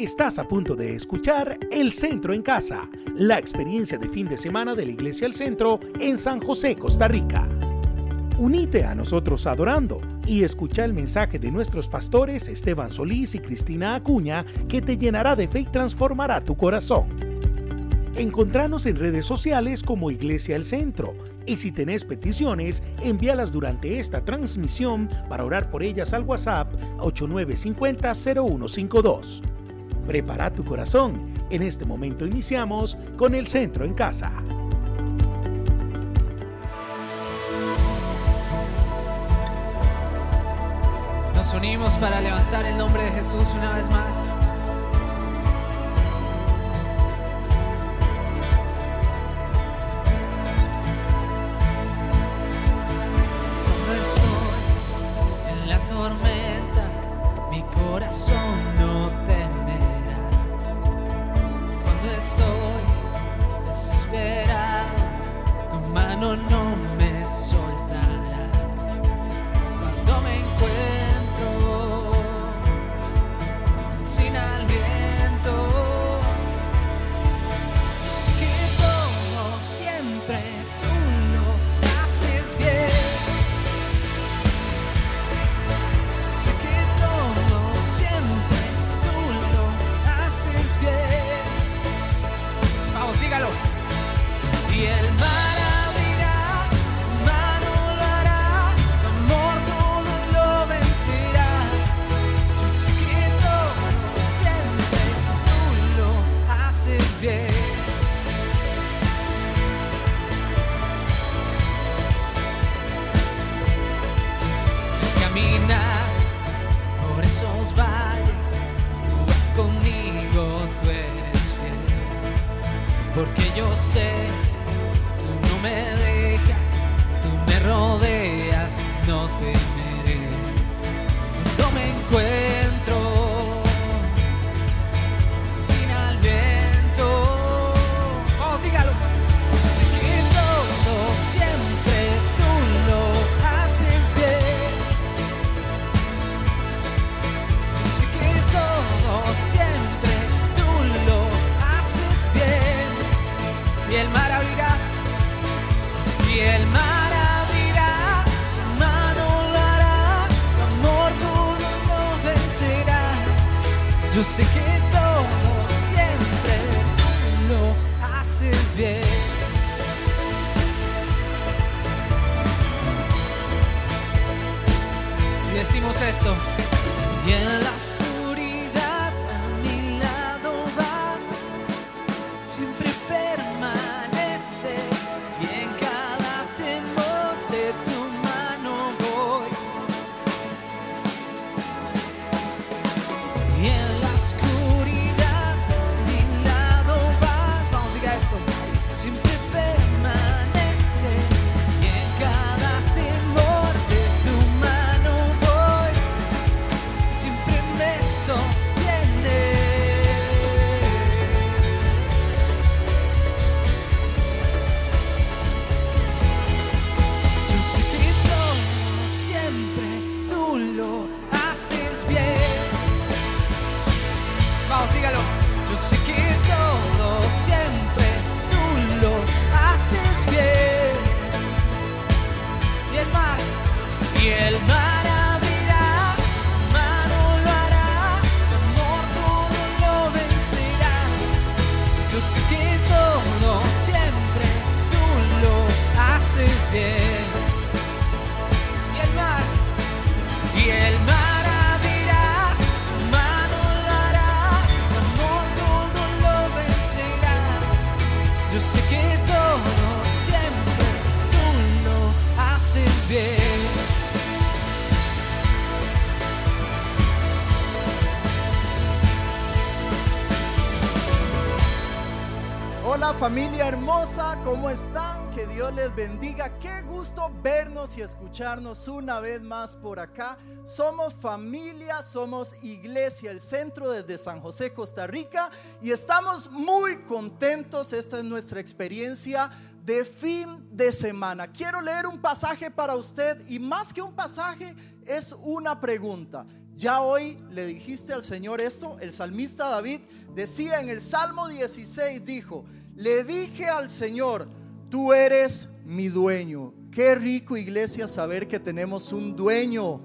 Estás a punto de escuchar El Centro en Casa, la experiencia de fin de semana de la Iglesia El Centro en San José, Costa Rica. Unite a nosotros adorando y escucha el mensaje de nuestros pastores Esteban Solís y Cristina Acuña que te llenará de fe y transformará tu corazón. Encontranos en redes sociales como Iglesia El Centro y si tenés peticiones, envíalas durante esta transmisión para orar por ellas al WhatsApp 8950-0152. Prepara tu corazón. En este momento iniciamos con el Centro en Casa. Nos unimos para levantar el nombre de Jesús una vez más. Escucharnos una vez más por acá. Somos familia, somos iglesia, el centro desde San José, Costa Rica. Y estamos muy contentos. Esta es nuestra experiencia de fin de semana. Quiero leer un pasaje para usted y más que un pasaje es una pregunta. Ya hoy le dijiste al Señor esto. El salmista David decía en el Salmo 16, dijo, le dije al Señor, tú eres mi dueño. Qué rico iglesia saber que tenemos un dueño.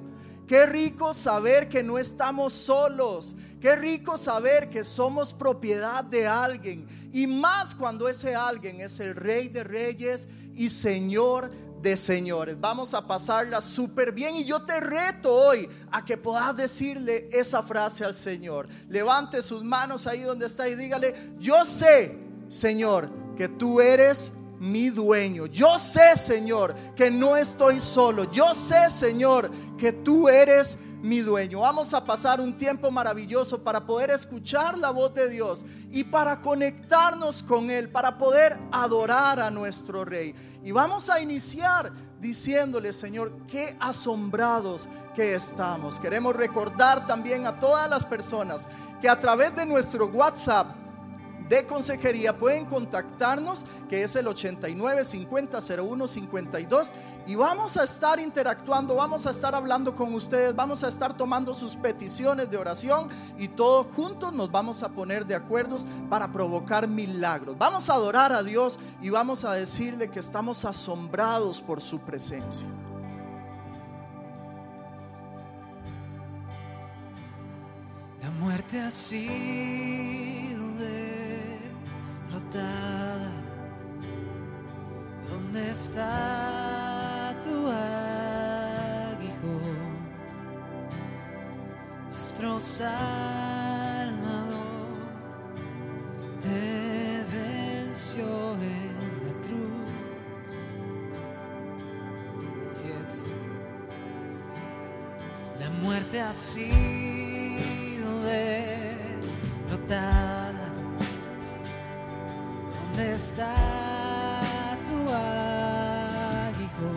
Qué rico saber que no estamos solos. Qué rico saber que somos propiedad de alguien. Y más cuando ese alguien es el rey de reyes y señor de señores. Vamos a pasarla súper bien y yo te reto hoy a que puedas decirle esa frase al Señor. Levante sus manos ahí donde está y dígale, yo sé, Señor, que tú eres mi dueño. Yo sé, Señor, que no estoy solo. Yo sé, Señor, que tú eres mi dueño. Vamos a pasar un tiempo maravilloso para poder escuchar la voz de Dios y para conectarnos con Él, para poder adorar a nuestro Rey. Y vamos a iniciar diciéndole, Señor, qué asombrados que estamos. Queremos recordar también a todas las personas que a través de nuestro WhatsApp, de consejería pueden contactarnos, que es el 89 50 01 52, y vamos a estar interactuando, vamos a estar hablando con ustedes, vamos a estar tomando sus peticiones de oración y todos juntos nos vamos a poner de acuerdo para provocar milagros. Vamos a adorar a Dios y vamos a decirle que estamos asombrados por su presencia. La muerte así ¿Dónde está tu aguijón? Nuestro Salvador te venció en la cruz. Así es. La muerte ha ¿Dónde está tu aguijón?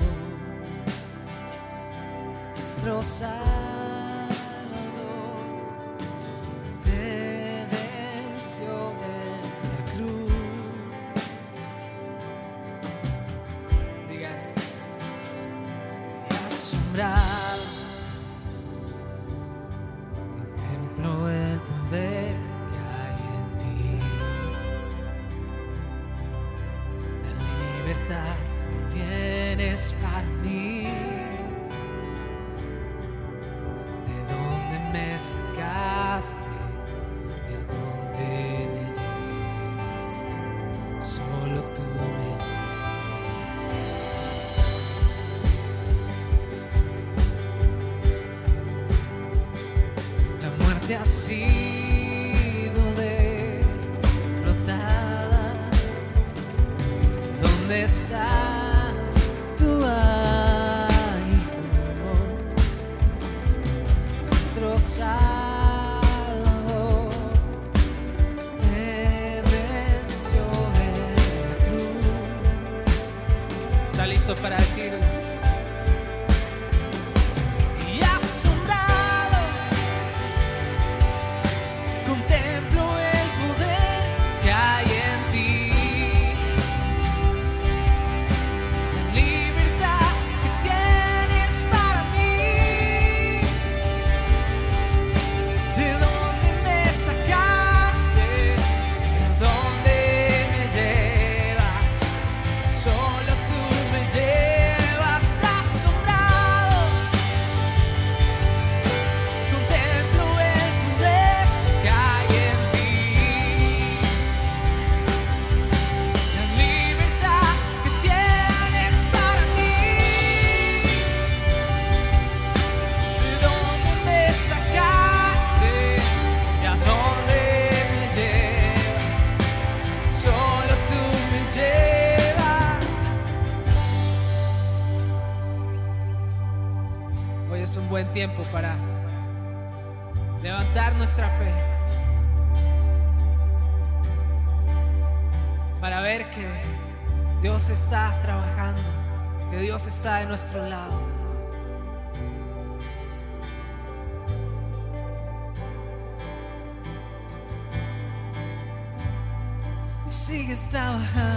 Sigues trabajando,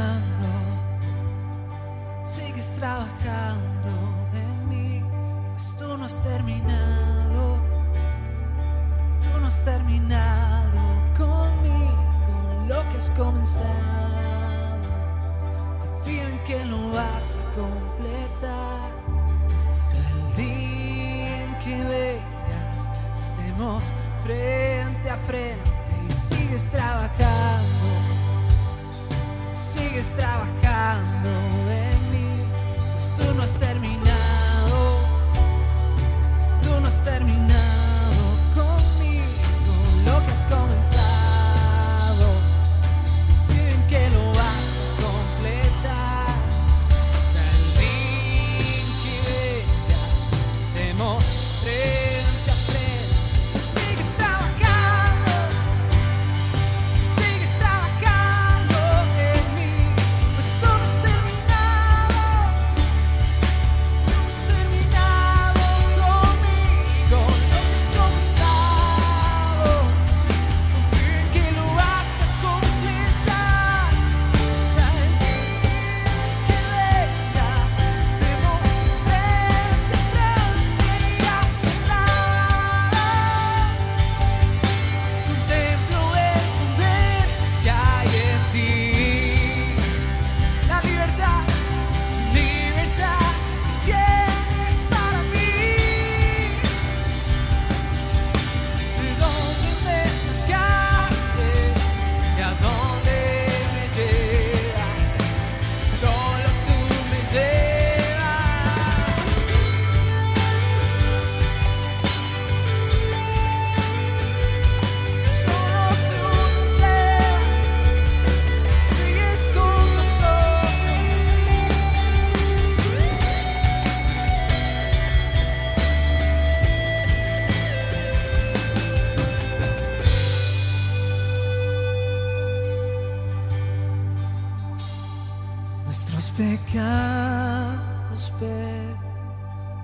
nos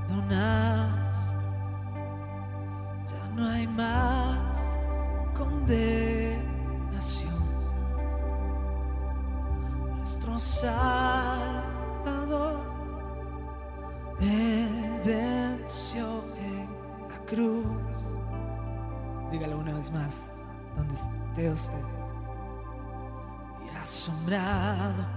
perdonas, ya no hay más condenación. Nuestro Salvador, Él venció en la cruz. Dígalo una vez más, donde esté usted y asombrado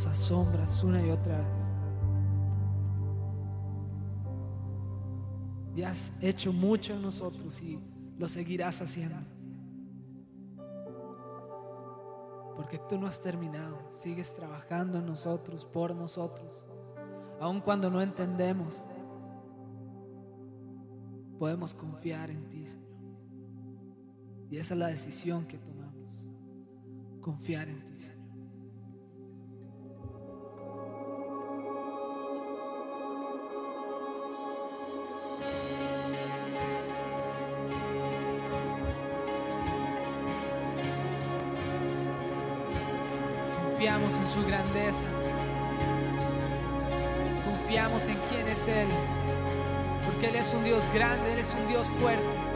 vemos a sombras una y otra vez. Y has hecho mucho en nosotros y lo seguirás haciendo. Porque tú no has terminado, sigues trabajando en nosotros, por nosotros. Aun cuando no entendemos, podemos confiar en ti, Señor. Y esa es la decisión que tomamos, confiar en ti, Señor. su grandeza. Confiamos en quién es Él, porque Él es un Dios grande, Él es un Dios fuerte.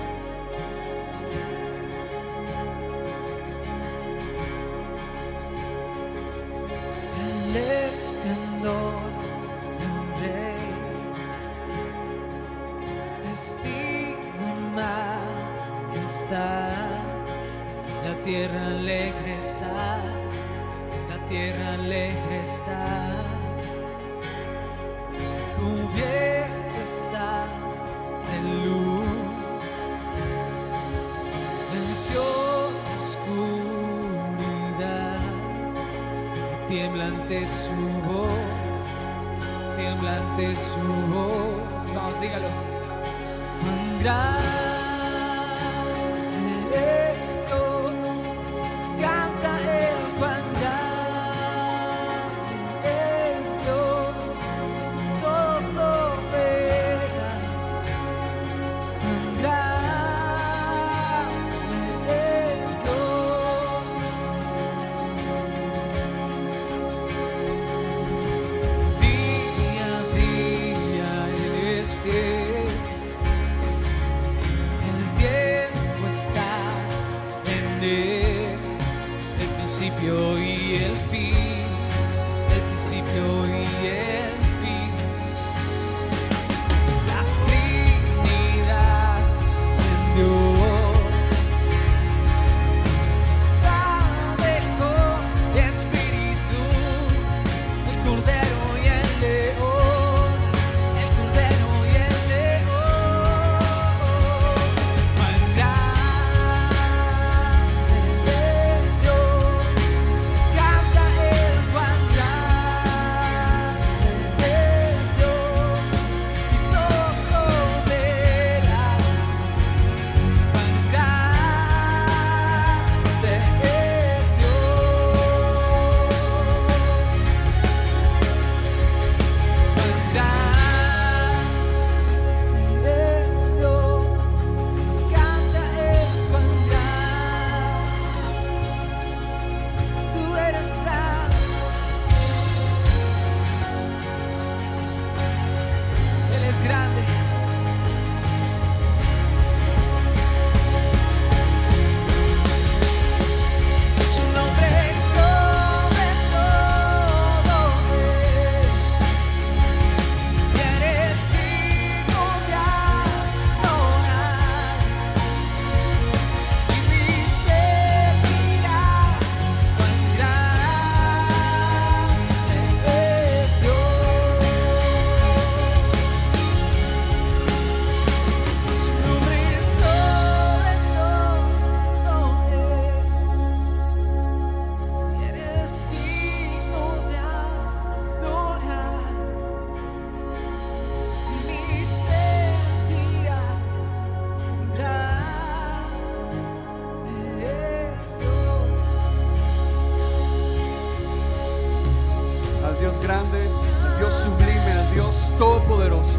Grande, al Dios sublime, al Dios todopoderoso.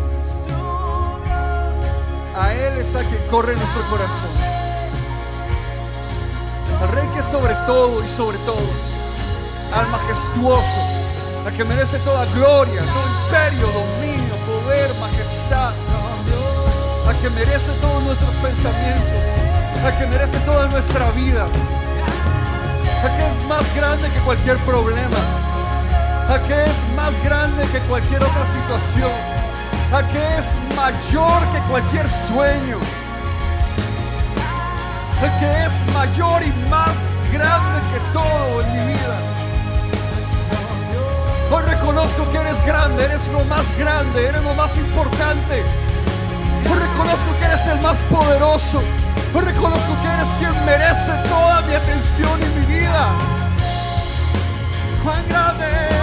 A Él es a quien corre nuestro corazón. Al Rey que sobre todo y sobre todos. Al majestuoso, al que merece toda gloria, todo imperio, dominio, poder, majestad. Al que merece todos nuestros pensamientos. Al que merece toda nuestra vida. Al que es más grande que cualquier problema. A que es más grande que cualquier otra situación, a que es mayor que cualquier sueño, a que es mayor y más grande que todo en mi vida. Hoy reconozco que eres grande, eres lo más grande, eres lo más importante. Hoy reconozco que eres el más poderoso. Hoy reconozco que eres quien merece toda mi atención y mi vida. Cuán grande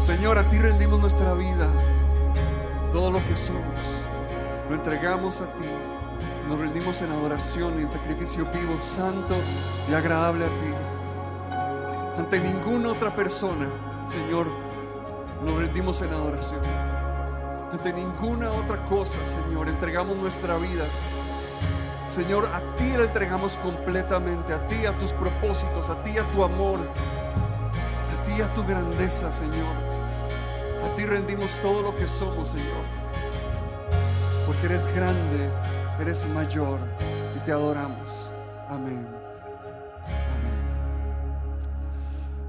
Señor. A ti rendimos nuestra vida, todo lo que somos. Lo entregamos a ti. Nos rendimos en adoración y en sacrificio vivo, santo y agradable a ti. Ante ninguna otra persona, Señor, nos rendimos en adoración. Ante ninguna otra cosa, Señor, entregamos nuestra vida. Señor, a ti la entregamos completamente, a ti, a tus propósitos, a ti, a tu amor, a ti, a tu grandeza, Señor. A ti rendimos todo lo que somos, Señor. Porque eres grande, eres mayor y te adoramos. Amén.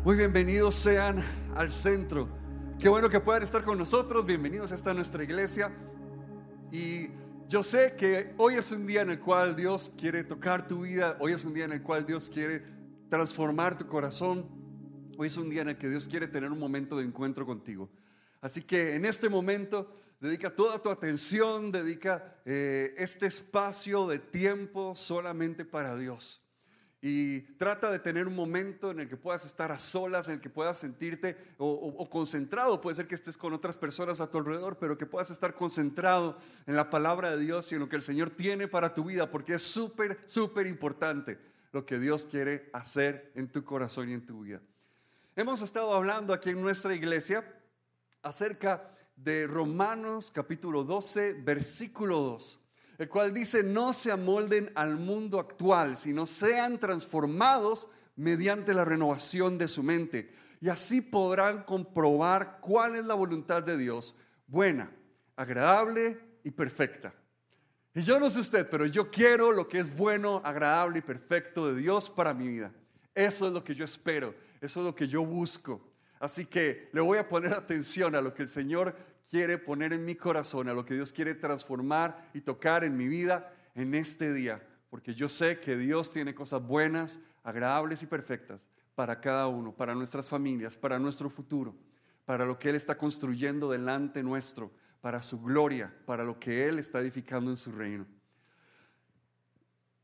Muy bienvenidos sean al centro. Qué bueno que puedan estar con nosotros. Bienvenidos a esta nuestra iglesia. Y yo sé que hoy es un día en el cual Dios quiere tocar tu vida. Hoy es un día en el cual Dios quiere transformar tu corazón. Hoy es un día en el que Dios quiere tener un momento de encuentro contigo. Así que en este momento dedica toda tu atención, dedica eh, este espacio de tiempo solamente para Dios. Y trata de tener un momento en el que puedas estar a solas, en el que puedas sentirte o, concentrado. Puede ser que estés con otras personas a tu alrededor, pero que puedas estar concentrado en la palabra de Dios y en lo que el Señor tiene para tu vida, porque es súper, súper importante lo que Dios quiere hacer en tu corazón y en tu vida. Hemos estado hablando aquí en nuestra iglesia acerca de Romanos capítulo 12, versículo 2. El cual dice, no se amolden al mundo actual, sino sean transformados mediante la renovación de su mente. Y así podrán comprobar cuál es la voluntad de Dios, buena, agradable y perfecta. Y yo no sé usted, pero yo quiero lo que es bueno, agradable y perfecto de Dios para mi vida. Eso es lo que yo espero, eso es lo que yo busco. Así que le voy a poner atención a lo que el Señor quiere poner en mi corazón, a lo que Dios quiere transformar y tocar en mi vida en este día, porque yo sé que Dios tiene cosas buenas, agradables y perfectas para cada uno, para nuestras familias, para nuestro futuro, para lo que Él está construyendo delante nuestro, para su gloria, para lo que Él está edificando en su reino.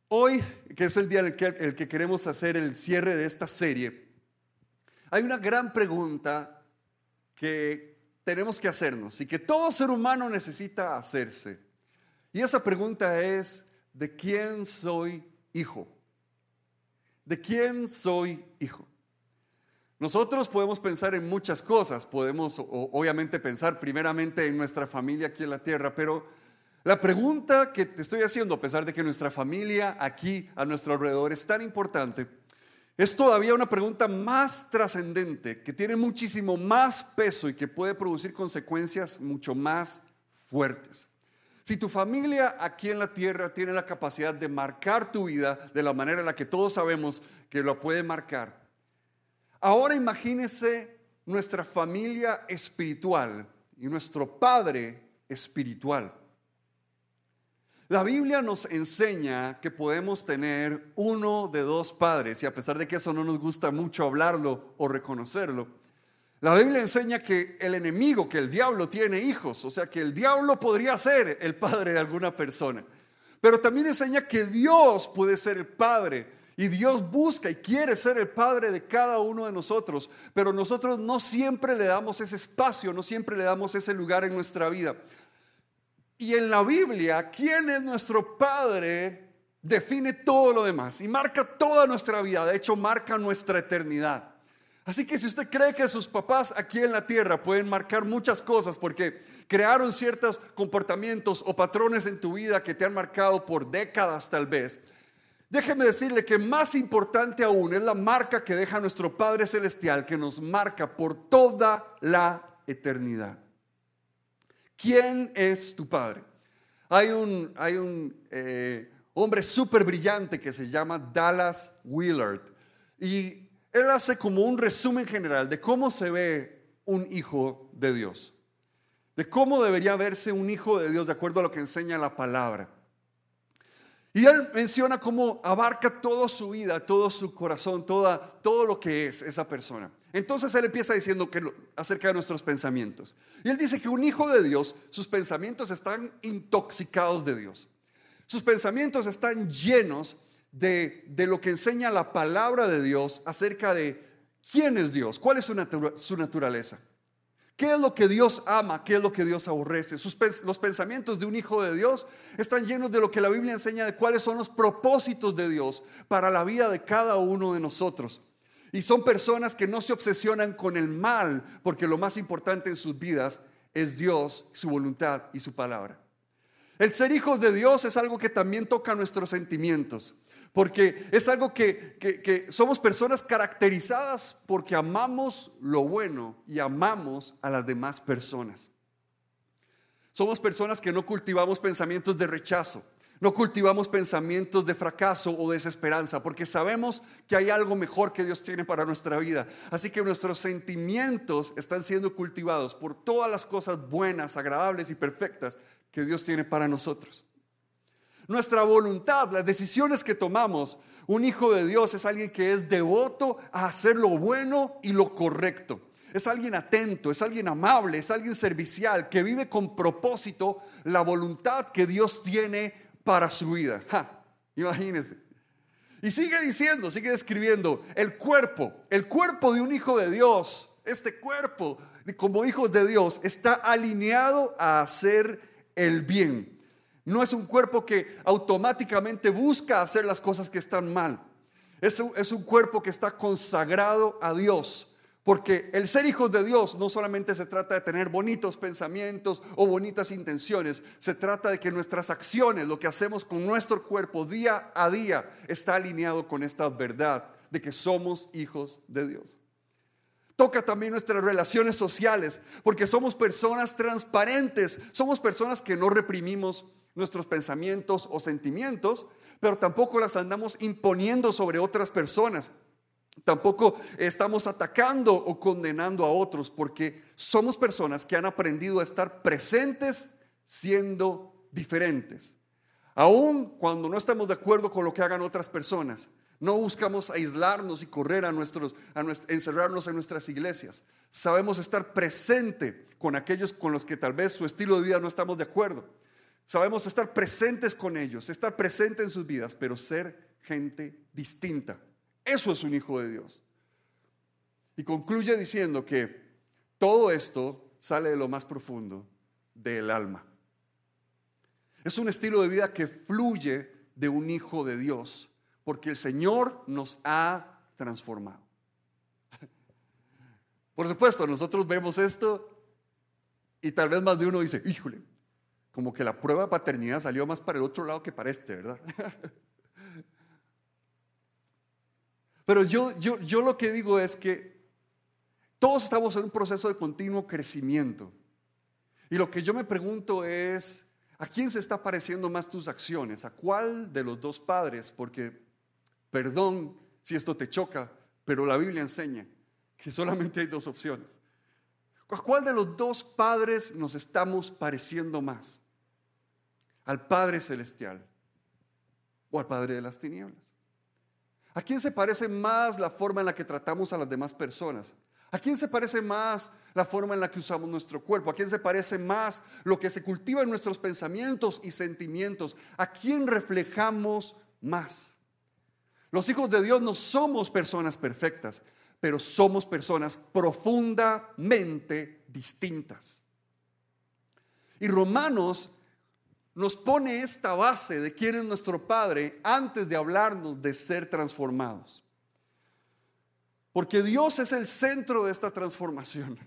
Hoy, que es el día en el que, el que queremos hacer el cierre de esta serie, hay una gran pregunta que tenemos que hacernos y que todo ser humano necesita hacerse. Y esa pregunta es, ¿de quién soy hijo? ¿De quién soy hijo? Nosotros podemos pensar en muchas cosas, podemos obviamente pensar primeramente en nuestra familia aquí en la tierra, pero la pregunta que te estoy haciendo, a pesar de que nuestra familia aquí a nuestro alrededor es tan importante, es todavía una pregunta más trascendente, que tiene muchísimo más peso y que puede producir consecuencias mucho más fuertes. Si tu familia aquí en la tierra tiene la capacidad de marcar tu vida de la manera en la que todos sabemos que lo puede marcar, Ahora imagínese nuestra familia espiritual y nuestro Padre espiritual. La Biblia nos enseña que podemos tener uno de dos padres y a pesar de que eso no nos gusta mucho hablarlo o reconocerlo, la Biblia enseña que el enemigo, que el diablo tiene hijos, o sea que el diablo podría ser el padre de alguna persona, pero también enseña que Dios puede ser el padre y Dios busca y quiere ser el Padre de cada uno de nosotros, pero nosotros no siempre le damos ese espacio, no siempre le damos ese lugar en nuestra vida. Y en la Biblia, ¿quién es nuestro Padre? Define todo lo demás y marca toda nuestra vida, de hecho marca nuestra eternidad. Así que si usted cree que sus papás aquí en la tierra pueden marcar muchas cosas porque crearon ciertos comportamientos o patrones en tu vida que te han marcado por décadas tal vez, Déjeme decirle que más importante aún es la marca que deja nuestro Padre Celestial, que nos marca por toda la eternidad. ¿Quién es tu Padre? Hay un, hay un eh, hombre súper brillante que se llama Dallas Willard y él hace como un resumen general de cómo se ve un hijo de Dios, de cómo debería verse un hijo de Dios de acuerdo a lo que enseña la palabra. Y él menciona cómo abarca toda su vida, todo su corazón, toda, todo lo que es esa persona. Entonces él empieza diciendo que, acerca de nuestros pensamientos. Y él dice que un hijo de Dios, sus pensamientos están intoxicados de Dios. Sus pensamientos están llenos de, de lo que enseña la palabra de Dios acerca de quién es Dios, cuál es su, su naturaleza. ¿Qué es lo que Dios ama? ¿Qué es lo que Dios aborrece? los pensamientos de un hijo de Dios están llenos de lo que la Biblia enseña de cuáles son los propósitos de Dios para la vida de cada uno de nosotros. Y son personas que no se obsesionan con el mal, porque lo más importante en sus vidas es Dios, su voluntad y su palabra. El ser hijos de Dios es algo que también toca nuestros sentimientos. Porque es algo que, somos personas caracterizadas porque amamos lo bueno y amamos a las demás personas. Somos personas que no cultivamos pensamientos de rechazo, no cultivamos pensamientos de fracaso o desesperanza, porque sabemos que hay algo mejor que Dios tiene para nuestra vida. Así que nuestros sentimientos están siendo cultivados por todas las cosas buenas, agradables y perfectas que Dios tiene para nosotros nuestra voluntad, las decisiones que tomamos. Un hijo de Dios es alguien que es devoto a hacer lo bueno y lo correcto. Es alguien atento, es alguien amable, es alguien servicial, que vive con propósito la voluntad que Dios tiene para su vida. imagínense. Y sigue diciendo, sigue describiendo el cuerpo, el cuerpo de un hijo de Dios, este cuerpo como hijos de Dios está alineado a hacer el bien. No es un cuerpo que automáticamente busca hacer las cosas que están mal. Es un, es un cuerpo que está consagrado a Dios Porque el ser hijos de Dios no solamente se trata de tener bonitos pensamientos o bonitas intenciones, se trata de que nuestras acciones, lo que hacemos con nuestro cuerpo día a día, está alineado con esta verdad de que somos hijos de Dios. Toca también nuestras relaciones sociales, porque somos personas transparentes, somos personas que no reprimimos nuestros pensamientos o sentimientos, pero tampoco las andamos imponiendo sobre otras personas. Tampoco estamos atacando o condenando a otros porque somos personas que han aprendido a estar presentes siendo diferentes. Aun cuando no estamos de acuerdo con lo que hagan otras personas, no buscamos aislarnos y correr a nuestros, encerrarnos en nuestras iglesias. Sabemos estar presente con aquellos con los que tal vez su estilo de vida no estamos de acuerdo. Sabemos estar presentes con ellos, estar presente en sus vidas, pero ser gente distinta. Eso es un hijo de Dios. Y concluye diciendo que todo esto sale de lo más profundo del alma. Es un estilo de vida que fluye de un hijo de Dios, porque el Señor nos ha transformado. Por supuesto, nosotros vemos esto y tal vez más de uno dice, híjole, como que la prueba de paternidad salió más para el otro lado que para este, ¿verdad? Pero yo, yo, yo lo que digo es que todos estamos en un proceso de continuo crecimiento. Y lo que yo me pregunto es, ¿a quién se está pareciendo más tus acciones? ¿A cuál de los dos padres? Porque, perdón si esto te choca, pero la Biblia enseña que solamente hay dos opciones. ¿A cuál de los dos padres nos estamos pareciendo más? ¿Al Padre Celestial o al Padre de las Tinieblas? ¿A quién se parece más la forma en la que tratamos a las demás personas? ¿A quién se parece más la forma en la que usamos nuestro cuerpo? ¿A quién se parece más lo que se cultiva en nuestros pensamientos y sentimientos? ¿A quién reflejamos más? Los hijos de Dios no somos personas perfectas, pero somos personas profundamente distintas. Y Romanos nos pone esta base de quién es nuestro Padre antes de hablarnos de ser transformados. Porque Dios es el centro de esta transformación.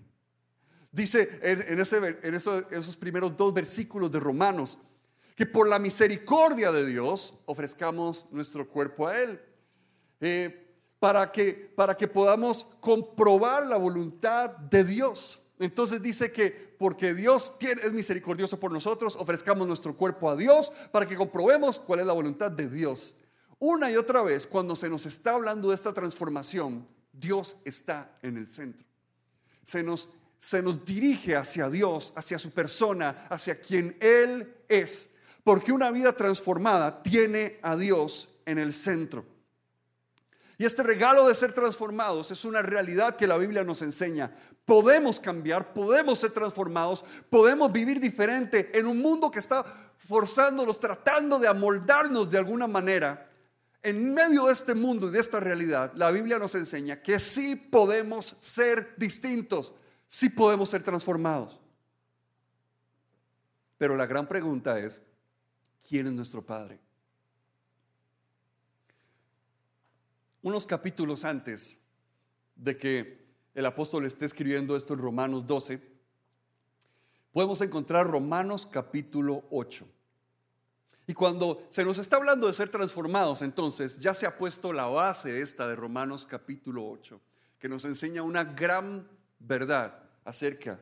Dice en, esos, primeros dos versículos de Romanos que por la misericordia de Dios ofrezcamos nuestro cuerpo a Él. Eh, para, que, para que podamos comprobar la voluntad de Dios. Entonces dice que porque Dios es misericordioso por nosotros, ofrezcamos nuestro cuerpo a Dios para que comprobemos cuál es la voluntad de Dios. Una y otra vez, cuando se nos está hablando de esta transformación, Dios está en el centro. Se nos, se nos dirige hacia Dios, hacia su persona, hacia quien Él es. Porque una vida transformada tiene a Dios en el centro. Y este regalo de ser transformados es una realidad que la Biblia nos enseña podemos cambiar, podemos ser transformados, podemos vivir diferente en un mundo que está forzándonos, tratando de amoldarnos de alguna manera. En medio de este mundo y de esta realidad, la Biblia nos enseña que sí podemos ser distintos, sí podemos ser transformados. Pero la gran pregunta es, ¿quién es nuestro Padre? Unos capítulos antes de que el apóstol está escribiendo esto en Romanos 12, podemos encontrar Romanos capítulo 8. Y cuando se nos está hablando de ser transformados, entonces ya se ha puesto la base esta de Romanos capítulo 8, que nos enseña una gran verdad acerca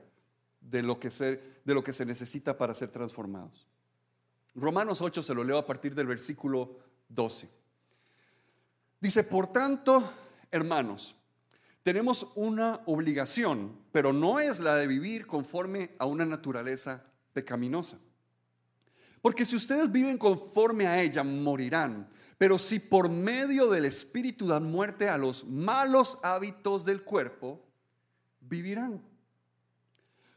de lo que de lo que se necesita para ser transformados. Romanos 8 se lo leo a partir del versículo 12. Dice, por tanto, hermanos, tenemos una obligación, pero no es la de vivir conforme a una naturaleza pecaminosa. Porque si ustedes viven conforme a ella, morirán. Pero si por medio del Espíritu dan muerte a los malos hábitos del cuerpo, vivirán.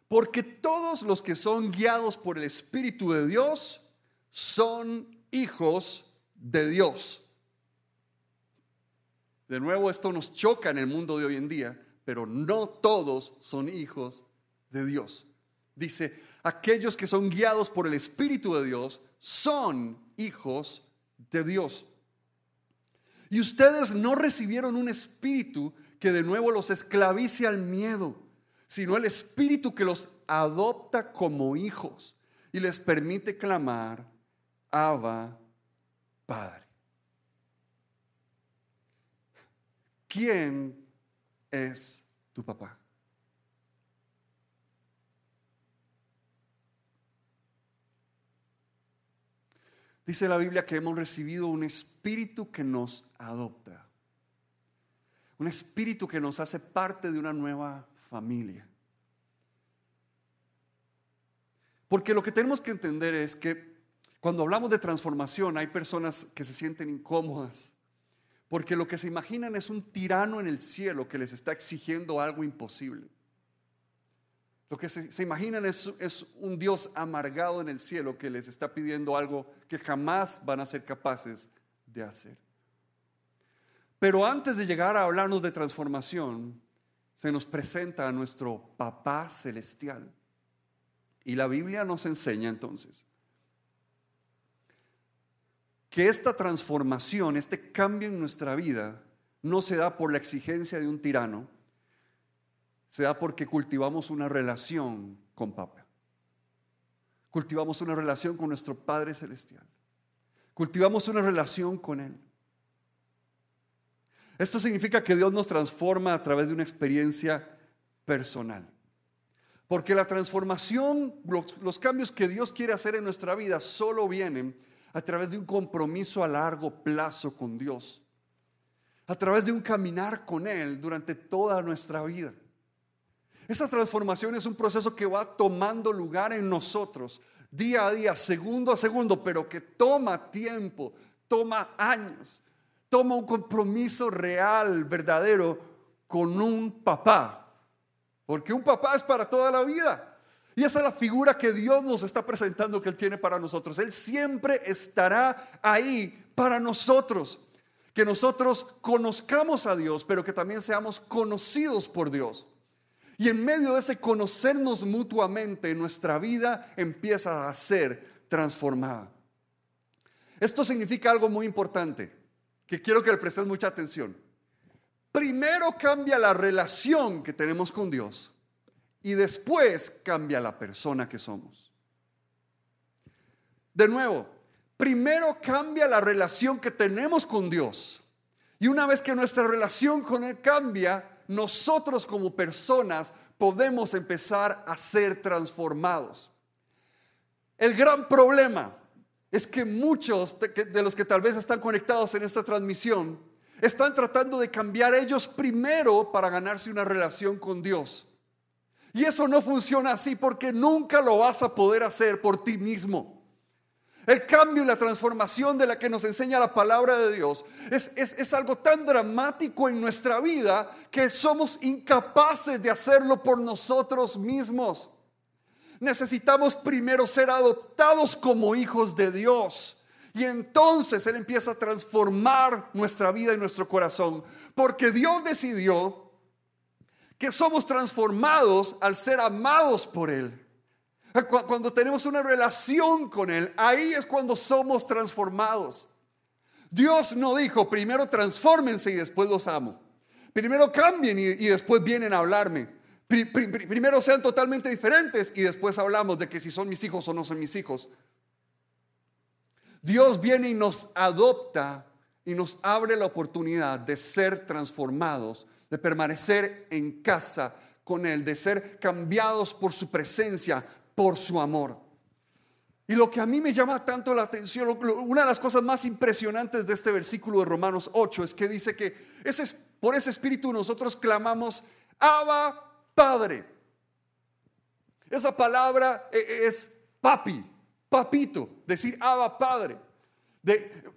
Porque todos los que son guiados por el Espíritu de Dios son hijos de Dios. De nuevo, esto nos choca en el mundo de hoy en día, pero no todos son hijos de Dios. Dice, aquellos que son guiados por el Espíritu de Dios son hijos de Dios. Y ustedes no recibieron un espíritu que de nuevo los esclavice al miedo, sino el espíritu que los adopta como hijos y les permite clamar, Abba, Padre. ¿Quién es tu papá? Dice la Biblia que hemos recibido un espíritu que nos adopta. Un espíritu que nos hace parte de una nueva familia. Porque lo que tenemos que entender es que cuando hablamos de transformación hay personas que se sienten incómodas. Porque lo que se imaginan es un tirano en el cielo que les está exigiendo algo imposible. Lo que se, imaginan es, es, un Dios amargado en el cielo que les está pidiendo algo que jamás van a ser capaces de hacer. Pero antes de llegar a hablarnos de transformación, se nos presenta a nuestro Papá Celestial. Y la Biblia nos enseña entonces que esta transformación, este cambio en nuestra vida, no se da por la exigencia de un tirano, se da porque cultivamos una relación con Papá. Cultivamos una relación con nuestro Padre Celestial. Cultivamos una relación con Él. Esto significa que Dios nos transforma a través de una experiencia personal. Porque la transformación, los, cambios que Dios quiere hacer en nuestra vida solo vienen a través de un compromiso a largo plazo con Dios. A través de un caminar con Él durante toda nuestra vida. Esa transformación es un proceso que va tomando lugar en nosotros día a día, segundo a segundo, pero que toma tiempo, toma años, toma un compromiso real, verdadero, con un papá. Porque un papá es para toda la vida. Y esa es la figura que Dios nos está presentando que Él tiene para nosotros. Él siempre estará ahí para nosotros. Que nosotros conozcamos a Dios, pero que también seamos conocidos por Dios. Y en medio de ese conocernos mutuamente, nuestra vida empieza a ser transformada. Esto significa algo muy importante, que quiero que le prestes mucha atención. Primero cambia la relación que tenemos con Dios y después cambia la persona que somos. De nuevo, primero cambia la relación que tenemos con Dios. Y una vez que nuestra relación con Él cambia, nosotros como personas podemos empezar a ser transformados. El gran problema es que muchos de los que tal vez están conectados en esta transmisión están tratando de cambiar ellos primero para ganarse una relación con Dios. Y eso no funciona así porque nunca lo vas a poder hacer por ti mismo. El cambio y la transformación de la que nos enseña la palabra de Dios es, es, algo tan dramático en nuestra vida que somos incapaces de hacerlo por nosotros mismos. Necesitamos primero ser adoptados como hijos de Dios. Y entonces Él empieza a transformar nuestra vida y nuestro corazón. Porque Dios decidió que somos transformados al ser amados por Él. Cuando tenemos una relación con Él, ahí es cuando somos transformados. Dios no dijo, primero transfórmense y después los amo. Primero cambien y, después vienen a hablarme. primero sean totalmente diferentes y después hablamos de que si son mis hijos o no son mis hijos. Dios viene y nos adopta y nos abre la oportunidad de ser transformados, de permanecer en casa con Él, de ser cambiados por su presencia, por su amor. Y lo que a mí me llama tanto la atención, una de las cosas más impresionantes de este versículo de Romanos 8 es que dice que ese, por ese espíritu nosotros clamamos, Abba Padre. Esa palabra e, e, es papi, papito, decir Abba Padre.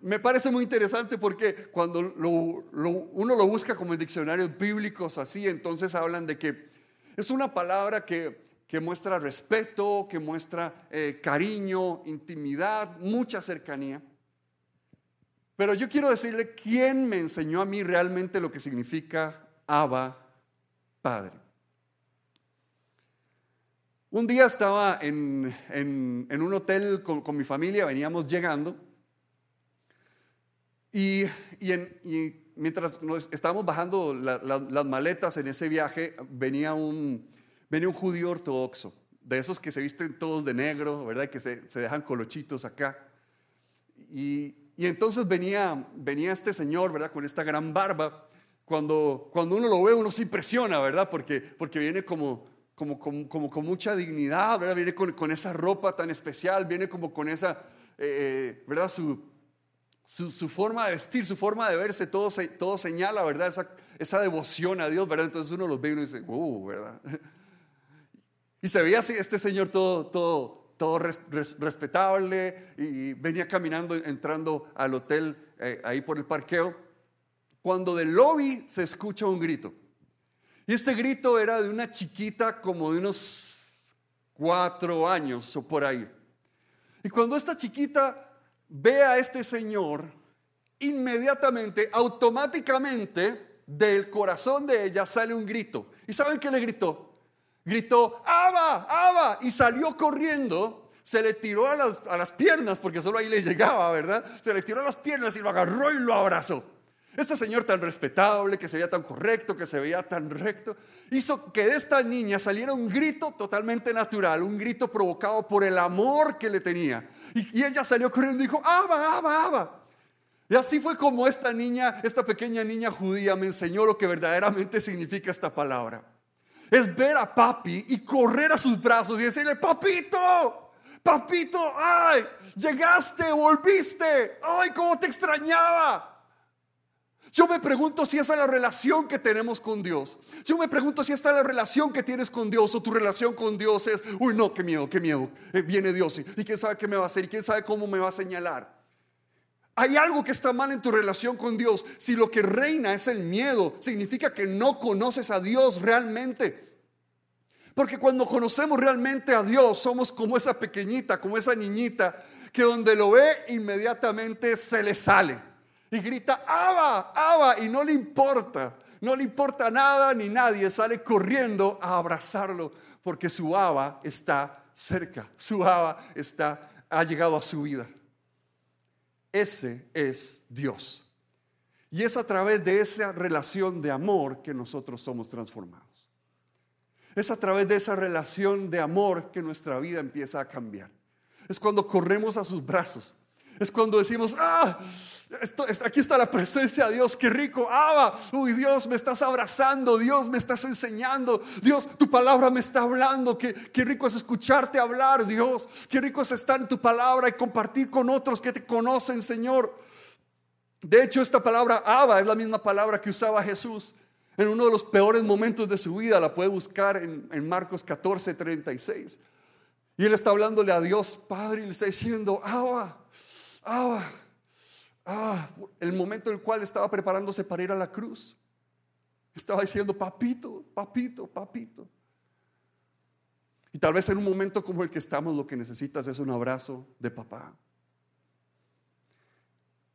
Me parece muy interesante porque cuando uno lo busca como en diccionarios bíblicos así, entonces hablan de que es una palabra que muestra respeto, que muestra eh, cariño, intimidad, mucha cercanía. Pero yo quiero decirle quién me enseñó a mí realmente lo que significa Abba Padre. Un día estaba en, un hotel con mi familia, veníamos llegando Y, y en- y mientras nos estábamos bajando la- la- las maletas en ese viaje, venía un, venía un judío ortodoxo, de esos que se visten todos de negro, ¿verdad? Que se, se dejan colochitos acá. Y, y entonces venía, venía este señor, ¿verdad? Con esta gran barba. Cuando, cuando uno lo ve, uno se impresiona, ¿verdad? Porque, porque viene como, como, como, como con mucha dignidad, ¿verdad? Viene con, con esa ropa tan especial, viene como con esa, eh, ¿verdad? Su, su, forma de vestir, su forma de verse, todo, todo señala, ¿verdad? Esa, esa devoción a Dios, ¿verdad? Entonces uno los ve y uno dice, ¡uh! ¿verdad? Y se veía este señor todo, todo, todo res- res- respetable y venía caminando, entrando al hotel eh, ahí por el parqueo, cuando del lobby se escucha un grito. Y este grito era de una chiquita como de unos cuatro años o por ahí. Y cuando esta chiquita ve a este señor, inmediatamente, automáticamente, del corazón de ella sale un grito. ¿Y saben qué le gritó? Gritó, ¡Aba! ¡Aba! Y salió corriendo, se le tiró a las, a las piernas, porque solo ahí le llegaba, ¿verdad? Se le tiró a las piernas y lo agarró y lo abrazó. Este señor tan respetable, que se veía tan correcto, que se veía tan recto, hizo que de esta niña saliera un grito totalmente natural, un grito provocado por el amor que le tenía. Y, ella salió corriendo y dijo, ¡Aba, aba, aba! Y así fue como esta niña, esta pequeña niña judía me enseñó lo que verdaderamente significa esta palabra. Es ver a papi y correr a sus brazos y decirle, papito, papito, ay, llegaste, volviste, ay, cómo te extrañaba. Yo me pregunto si esa es la relación que tenemos con Dios. Yo me pregunto si esta es la relación que tienes con Dios o tu relación con Dios es, uy, no, qué miedo, qué miedo. Eh, viene Dios y, y quién sabe qué me va a hacer y quién sabe cómo me va a señalar. Hay algo que está mal en tu relación con Dios. Si lo que reina es el miedo, significa que no conoces a Dios realmente. Porque cuando conocemos realmente a Dios, somos como esa pequeñita, como esa niñita, que donde lo ve inmediatamente se le sale. Y grita, Abba, Abba, y no le importa, no le importa nada ni nadie, sale corriendo a abrazarlo, porque su Abba está cerca, su Abba está, ha llegado a su vida. Ese es Dios. Y es a través de esa relación de amor que nosotros somos transformados. Es a través de esa relación de amor que nuestra vida empieza a cambiar. Es cuando corremos a sus brazos. Es cuando decimos, ah, esto, es- aquí está la presencia de Dios, qué rico, ah, uy Dios, me estás abrazando, Dios, me estás enseñando, Dios, tu palabra me está hablando, qué, qué rico es escucharte hablar, Dios, qué rico es estar en tu palabra y compartir con otros que te conocen, Señor. De hecho, esta palabra Abba es la misma palabra que usaba Jesús en uno de los peores momentos de su vida. La puede buscar en, en Marcos 14, 36. Y él está hablándole a Dios Padre y le está diciendo, Abba, Abba, ah, el momento en el cual estaba preparándose para ir a la cruz. Estaba diciendo, papito, papito, papito. Y tal vez en un momento como el que estamos, lo que necesitas es un abrazo de papá.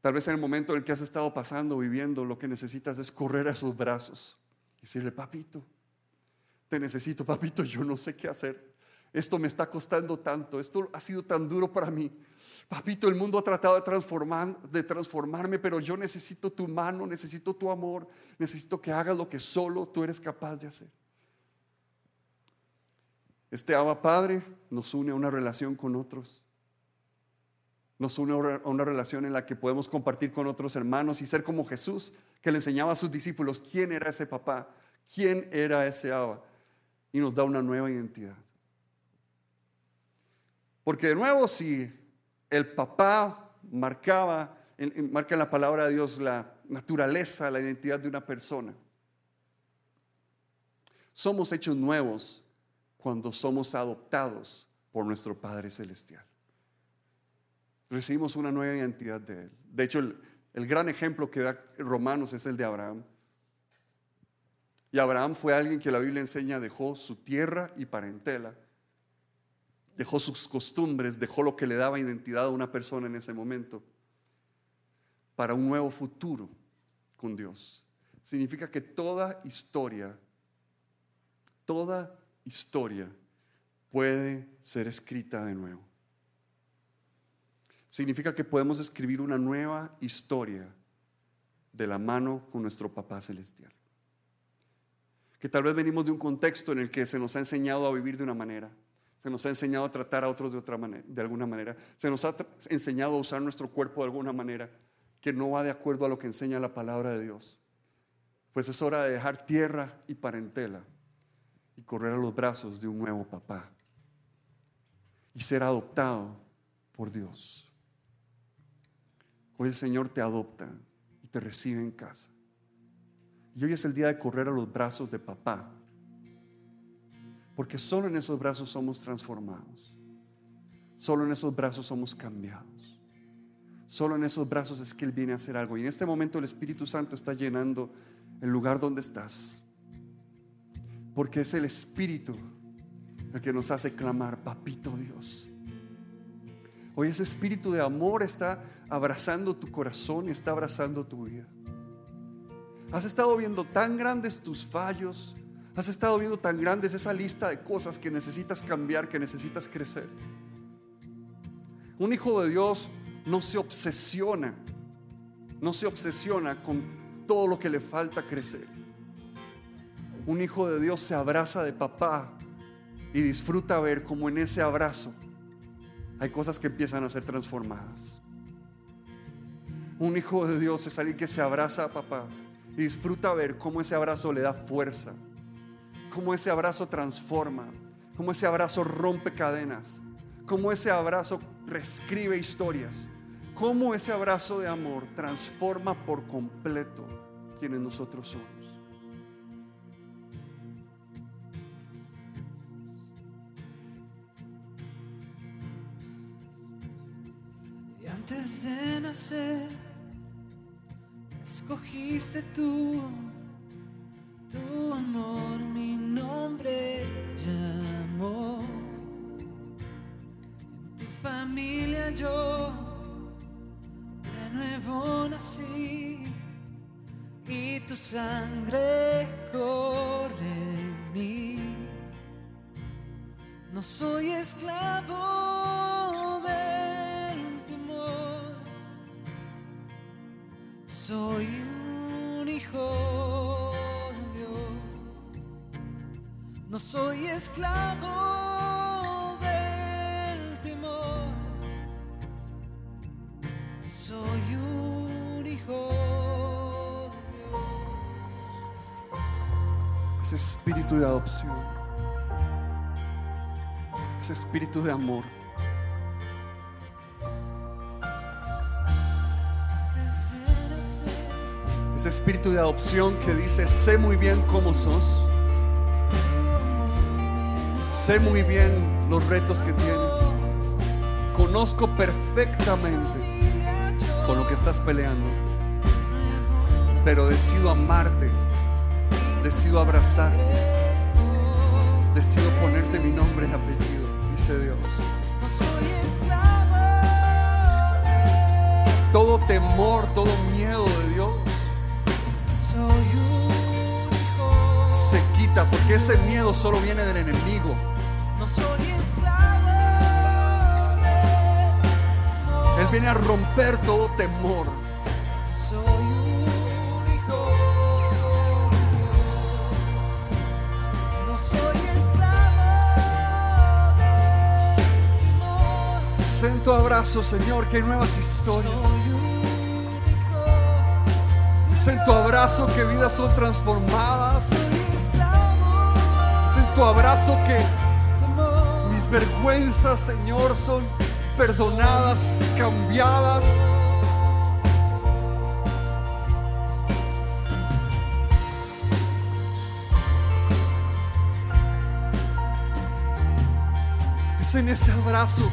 Tal vez en el momento en el que has estado pasando, viviendo, lo que necesitas es correr a sus brazos y decirle, papito, te necesito, papito, yo no sé qué hacer. Esto me está costando tanto, esto ha sido tan duro para mí. Papito, el mundo ha tratado de, transformar, de transformarme, pero yo necesito tu mano, necesito tu amor, necesito que hagas lo que solo tú eres capaz de hacer. Este Abba Padre nos une a una relación con otros. Nos une a una- relación en la que podemos compartir con otros hermanos y ser como Jesús, que le enseñaba a sus discípulos quién era ese papá, quién era ese Abba. Y nos da una nueva identidad. Porque de nuevo, si el papá marcaba, marca en la palabra de Dios la naturaleza, la identidad de una persona, somos hechos nuevos cuando somos adoptados por nuestro Padre Celestial. Recibimos una nueva identidad de Él. De hecho, el, el gran ejemplo que da Romanos es el de Abraham. Y Abraham fue alguien que la Biblia enseña dejó su tierra y parentela, dejó sus costumbres, dejó lo que le daba identidad a una persona en ese momento para un nuevo futuro con Dios. Significa que toda historia, toda historia puede ser escrita de nuevo. Significa que podemos escribir una nueva historia de la mano con nuestro Papá Celestial. Que tal vez venimos de un contexto en el que se nos ha enseñado a vivir de una manera, se nos ha enseñado a tratar a otros de otra manera, de alguna manera, se nos ha enseñado a usar nuestro cuerpo de alguna manera que no va de acuerdo a lo que enseña la palabra de Dios. Pues es hora de dejar tierra y parentela y correr a los brazos de un nuevo papá y ser adoptado por Dios. Hoy el Señor te adopta y te recibe en casa. Y hoy es el día de correr a los brazos de papá. Porque solo en esos brazos somos transformados. Solo en esos brazos somos cambiados. Solo en esos brazos es que Él viene a hacer algo. Y en este momento el Espíritu Santo está llenando el lugar donde estás. Porque es el Espíritu el que nos hace clamar, papito Dios. Hoy ese espíritu de amor está abrazando tu corazón y está abrazando tu vida. Has estado viendo tan grandes tus fallos, has estado viendo tan grandes esa lista de cosas que necesitas cambiar, que necesitas crecer. Un hijo de Dios no se obsesiona, no se obsesiona con todo lo que le falta crecer. Un hijo de Dios se abraza de papá y disfruta ver cómo en ese abrazo hay cosas que empiezan a ser transformadas. Un hijo de Dios es alguien que se abraza a papá y disfruta ver cómo ese abrazo le da fuerza, cómo ese abrazo transforma, cómo ese abrazo rompe cadenas, cómo ese abrazo reescribe historias, cómo ese abrazo de amor transforma por completo quienes nosotros somos. Ese espíritu de adopción, ese espíritu de amor. Ese espíritu de adopción que dice, sé muy bien cómo sos, sé muy bien los retos que tienes, conozco perfectamente con lo que estás peleando, pero decido amarte, decido abrazarte, decido ponerte mi nombre y apellido, dice Dios. Todo temor, todo miedo de Dios se quita porque ese miedo solo viene del enemigo. Él viene a romper todo temor. Sento tu abrazo, Señor, que hay nuevas historias. Hijo, Sento tu abrazo que vidas son transformadas. esclavo Sento tu abrazo que mis vergüenzas, Señor, son perdonadas, cambiadas. Es en ese abrazo.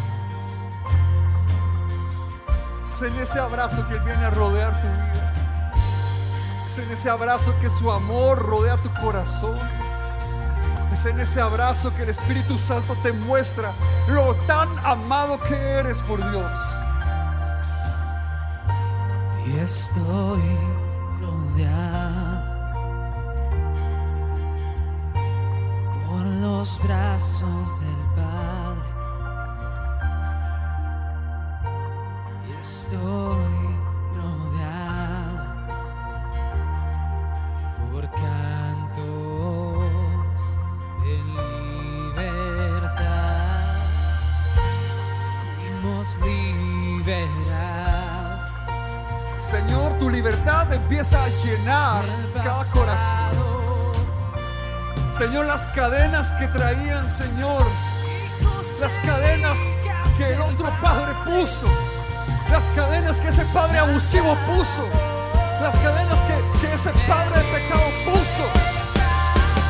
Es en ese abrazo que Él viene a rodear tu vida. Es en ese abrazo que su amor rodea tu corazón. Es en ese abrazo que el Espíritu Santo te muestra lo tan amado que eres por Dios. Y estoy rodeado por los brazos del Padre. Empieza a llenar cada corazón. Señor, las cadenas que traían, Señor, las cadenas que el otro padre puso, las cadenas que ese padre abusivo puso, las cadenas que, que ese padre de pecado puso,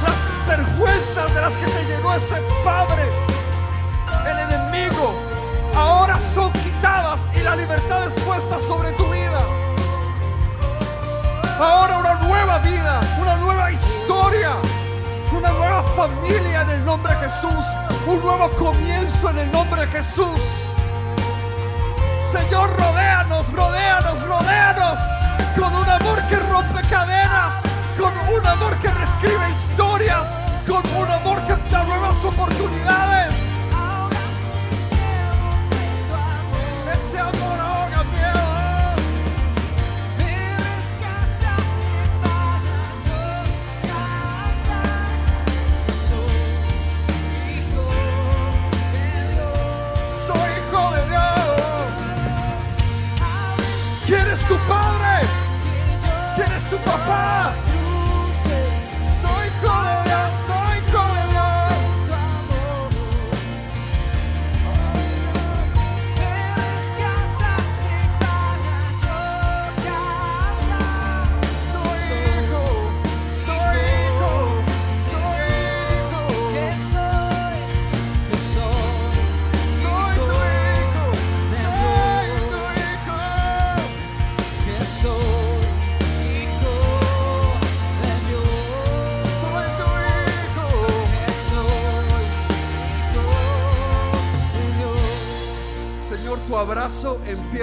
las vergüenzas de las que te llenó ese padre, el enemigo, ahora son quitadas y la libertad es puesta sobre tu vida. Ahora una nueva vida, una nueva historia, una nueva familia en el nombre de Jesús, un nuevo comienzo en el nombre de Jesús. Señor, rodéanos, rodéanos, rodéanos con un amor que rompe cadenas, con un amor que reescribe historias, con un amor que da nuevas oportunidades.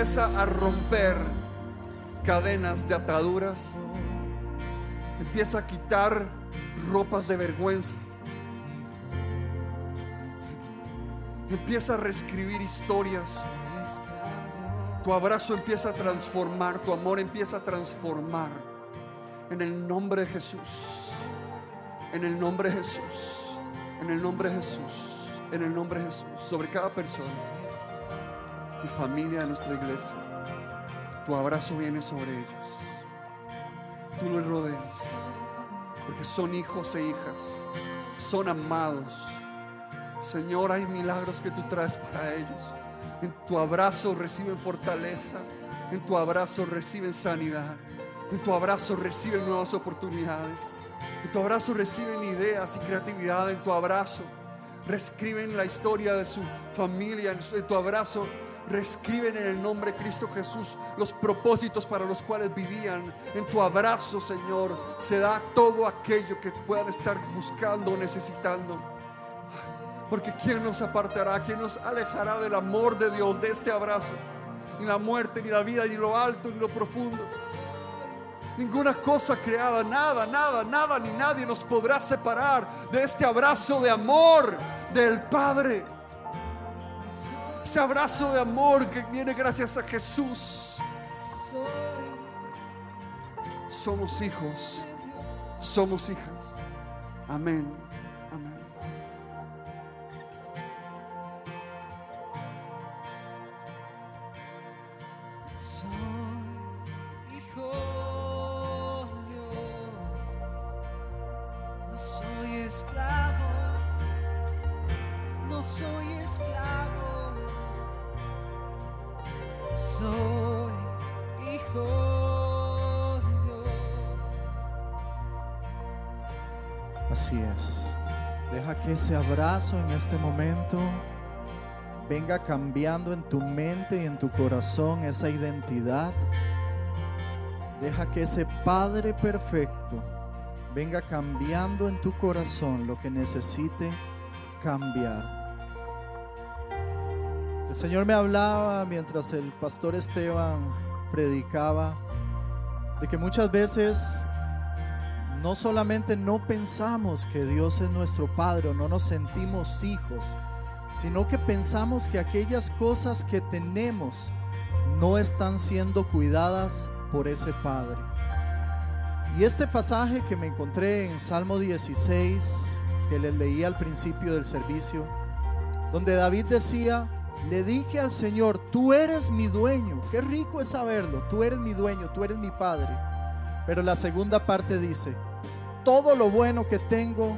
Empieza a romper cadenas de ataduras. Empieza a quitar ropas de vergüenza. Empieza a reescribir historias. Tu abrazo empieza a transformar, tu amor empieza a transformar. En el nombre de Jesús. En el nombre de Jesús. En el nombre de Jesús. En el nombre de Jesús. Sobre cada persona y familia de nuestra iglesia. Tu abrazo viene sobre ellos. Tú los rodeas. Porque son hijos e hijas. Son amados. Señor, hay milagros que tú traes para ellos. En tu abrazo reciben fortaleza. En tu abrazo reciben sanidad. En tu abrazo reciben nuevas oportunidades. En tu abrazo reciben ideas y creatividad. En tu abrazo reescriben la historia de su familia. En tu abrazo reescriben en el nombre de Cristo Jesús los propósitos para los cuales vivían. En tu abrazo, Señor, se da todo aquello que puedan estar buscando o necesitando. Porque ¿quién nos apartará? ¿Quién nos alejará del amor de Dios, de este abrazo? Ni la muerte, ni la vida, ni lo alto, ni lo profundo. Ninguna cosa creada, nada, nada, nada, ni nadie nos podrá separar de este abrazo de amor del Padre. Ese abrazo de amor que viene gracias a Jesús. Somos hijos, somos hijas. Amén, amén. Abrazo en este momento venga cambiando en tu mente y en tu corazón esa identidad. Deja que ese Padre perfecto venga cambiando en tu corazón lo que necesite cambiar. El Señor me hablaba mientras el pastor Esteban predicaba de que muchas veces no solamente no pensamos que Dios es nuestro Padre no nos sentimos hijos, sino que pensamos que aquellas cosas que tenemos no están siendo cuidadas por ese Padre. Y este pasaje que me encontré en Salmo 16, que les leí al principio del servicio, donde David decía, Le dije al Señor, tú eres mi dueño. Qué rico es saberlo. Tú eres mi dueño, tú eres mi padre. Pero la segunda parte dice, todo lo bueno que tengo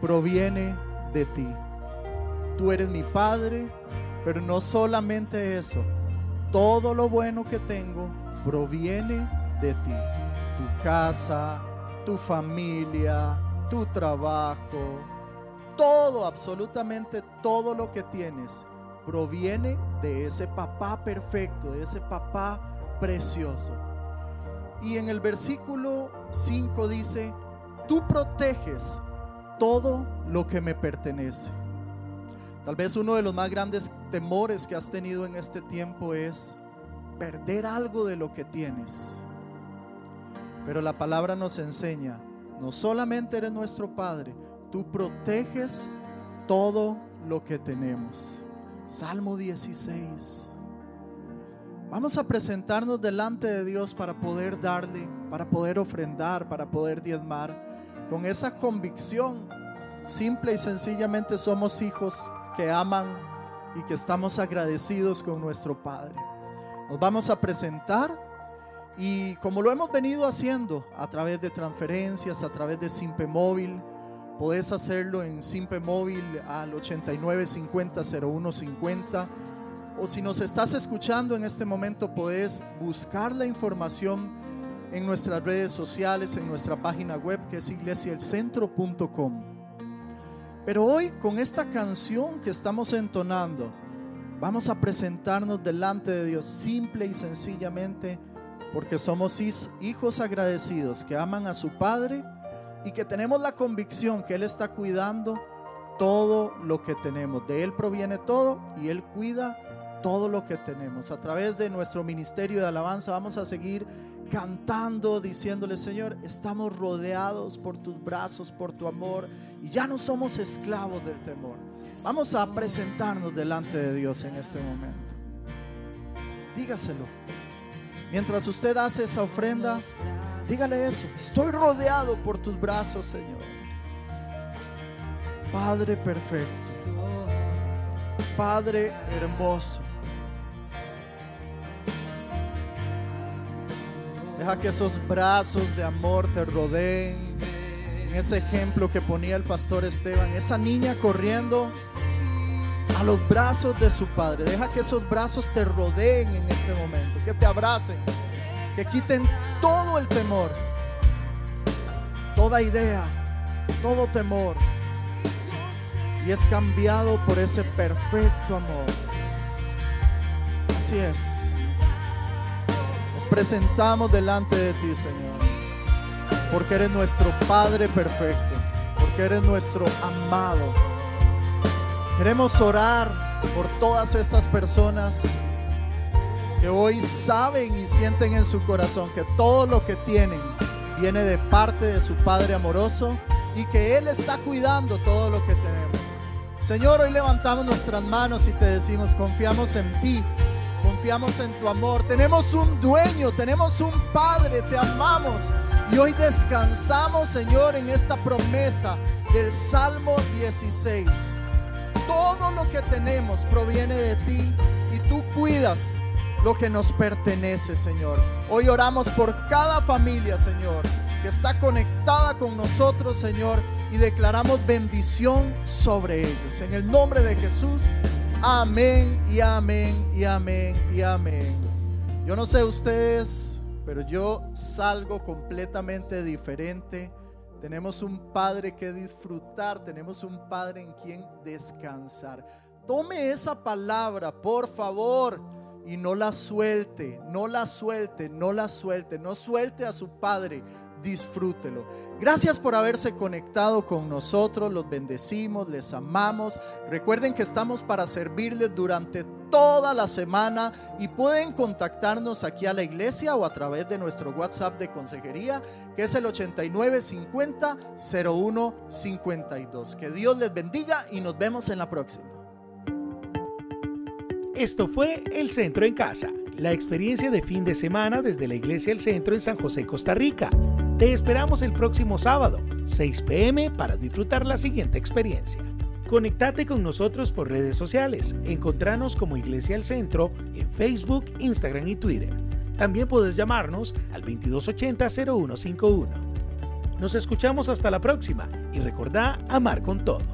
proviene de ti. Tú eres mi padre, pero no solamente eso. Todo lo bueno que tengo proviene de ti. Tu casa, tu familia, tu trabajo, todo, absolutamente todo lo que tienes proviene de ese papá perfecto, de ese papá precioso. Y en el versículo 5 dice, tú proteges todo lo que me pertenece. Tal vez uno de los más grandes temores que has tenido en este tiempo es perder algo de lo que tienes. Pero la palabra nos enseña, no solamente eres nuestro Padre, tú proteges todo lo que tenemos. Salmo 16. Vamos a presentarnos delante de Dios para poder darle, para poder ofrendar, para poder diezmar, con esa convicción. Simple y sencillamente somos hijos que aman y que estamos agradecidos con nuestro Padre. Nos vamos a presentar y como lo hemos venido haciendo a través de transferencias, a través de Simpe Móvil, Podés hacerlo en Simpe Móvil al 8950-0150. O si nos estás escuchando en este momento, podés buscar la información en nuestras redes sociales, en nuestra página web que es iglesialcentro.com. Pero hoy con esta canción que estamos entonando, vamos a presentarnos delante de Dios simple y sencillamente porque somos hijos agradecidos que aman a su Padre y que tenemos la convicción que Él está cuidando todo lo que tenemos. De Él proviene todo y Él cuida todo lo que tenemos. A través de nuestro ministerio de alabanza vamos a seguir cantando, diciéndole, Señor, estamos rodeados por tus brazos, por tu amor, y ya no somos esclavos del temor. Vamos a presentarnos delante de Dios en este momento. Dígaselo. Mientras usted hace esa ofrenda, Dígale eso. Estoy rodeado por tus brazos, Señor. Padre perfecto. Padre hermoso. Deja que esos brazos de amor te rodeen. En ese ejemplo que ponía el pastor Esteban, esa niña corriendo a los brazos de su padre. Deja que esos brazos te rodeen en este momento, que te abracen que quiten todo el temor, toda idea, todo temor. Y es cambiado por ese perfecto amor. Así es. Presentamos delante de ti, Señor. Porque eres nuestro Padre perfecto. Porque eres nuestro amado. Queremos orar por todas estas personas que hoy saben y sienten en su corazón que todo lo que tienen viene de parte de su Padre amoroso y que Él está cuidando todo lo que tenemos. Señor, hoy levantamos nuestras manos y te decimos, confiamos en ti, confiamos en tu amor. Tenemos un dueño, tenemos un Padre, te amamos. Y hoy descansamos, Señor, en esta promesa del Salmo 16. Todo lo que tenemos proviene de ti y tú cuidas lo que nos pertenece, Señor. Hoy oramos por cada familia, Señor, que está conectada con nosotros, Señor, y declaramos bendición sobre ellos. En el nombre de Jesús, amén y amén y amén y amén. Yo no sé ustedes, pero yo salgo completamente diferente. Tenemos un Padre que disfrutar, tenemos un Padre en quien descansar. Tome esa palabra, por favor y no la suelte, no la suelte, no la suelte, no suelte a su Padre, disfrútelo. Gracias por haberse conectado con nosotros, los bendecimos, les amamos. Recuerden que estamos para servirles durante toda la semana y pueden contactarnos aquí a la iglesia o a través de nuestro WhatsApp de consejería que es el 8950 0152. Que Dios les bendiga y nos vemos en la próxima. Esto fue El Centro en Casa, la experiencia de fin de semana desde la Iglesia El Centro en San José, Costa Rica. Te esperamos el próximo sábado, 6 pm, para disfrutar la siguiente experiencia. Conectate con nosotros por redes sociales. Encontranos como Iglesia al Centro en Facebook, Instagram y Twitter. También puedes llamarnos al 2280-0151. Nos escuchamos hasta la próxima y recordá amar con todo.